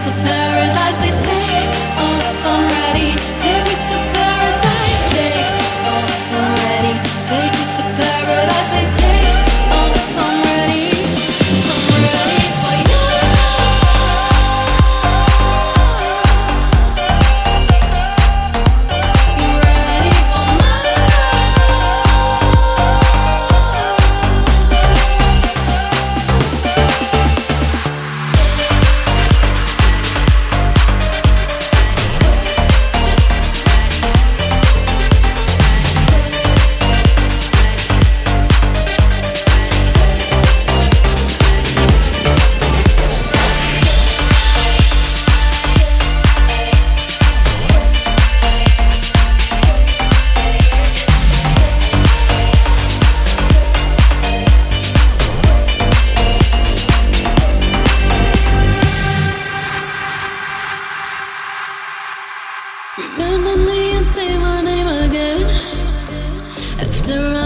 to pass. Remember me and say my name again. After I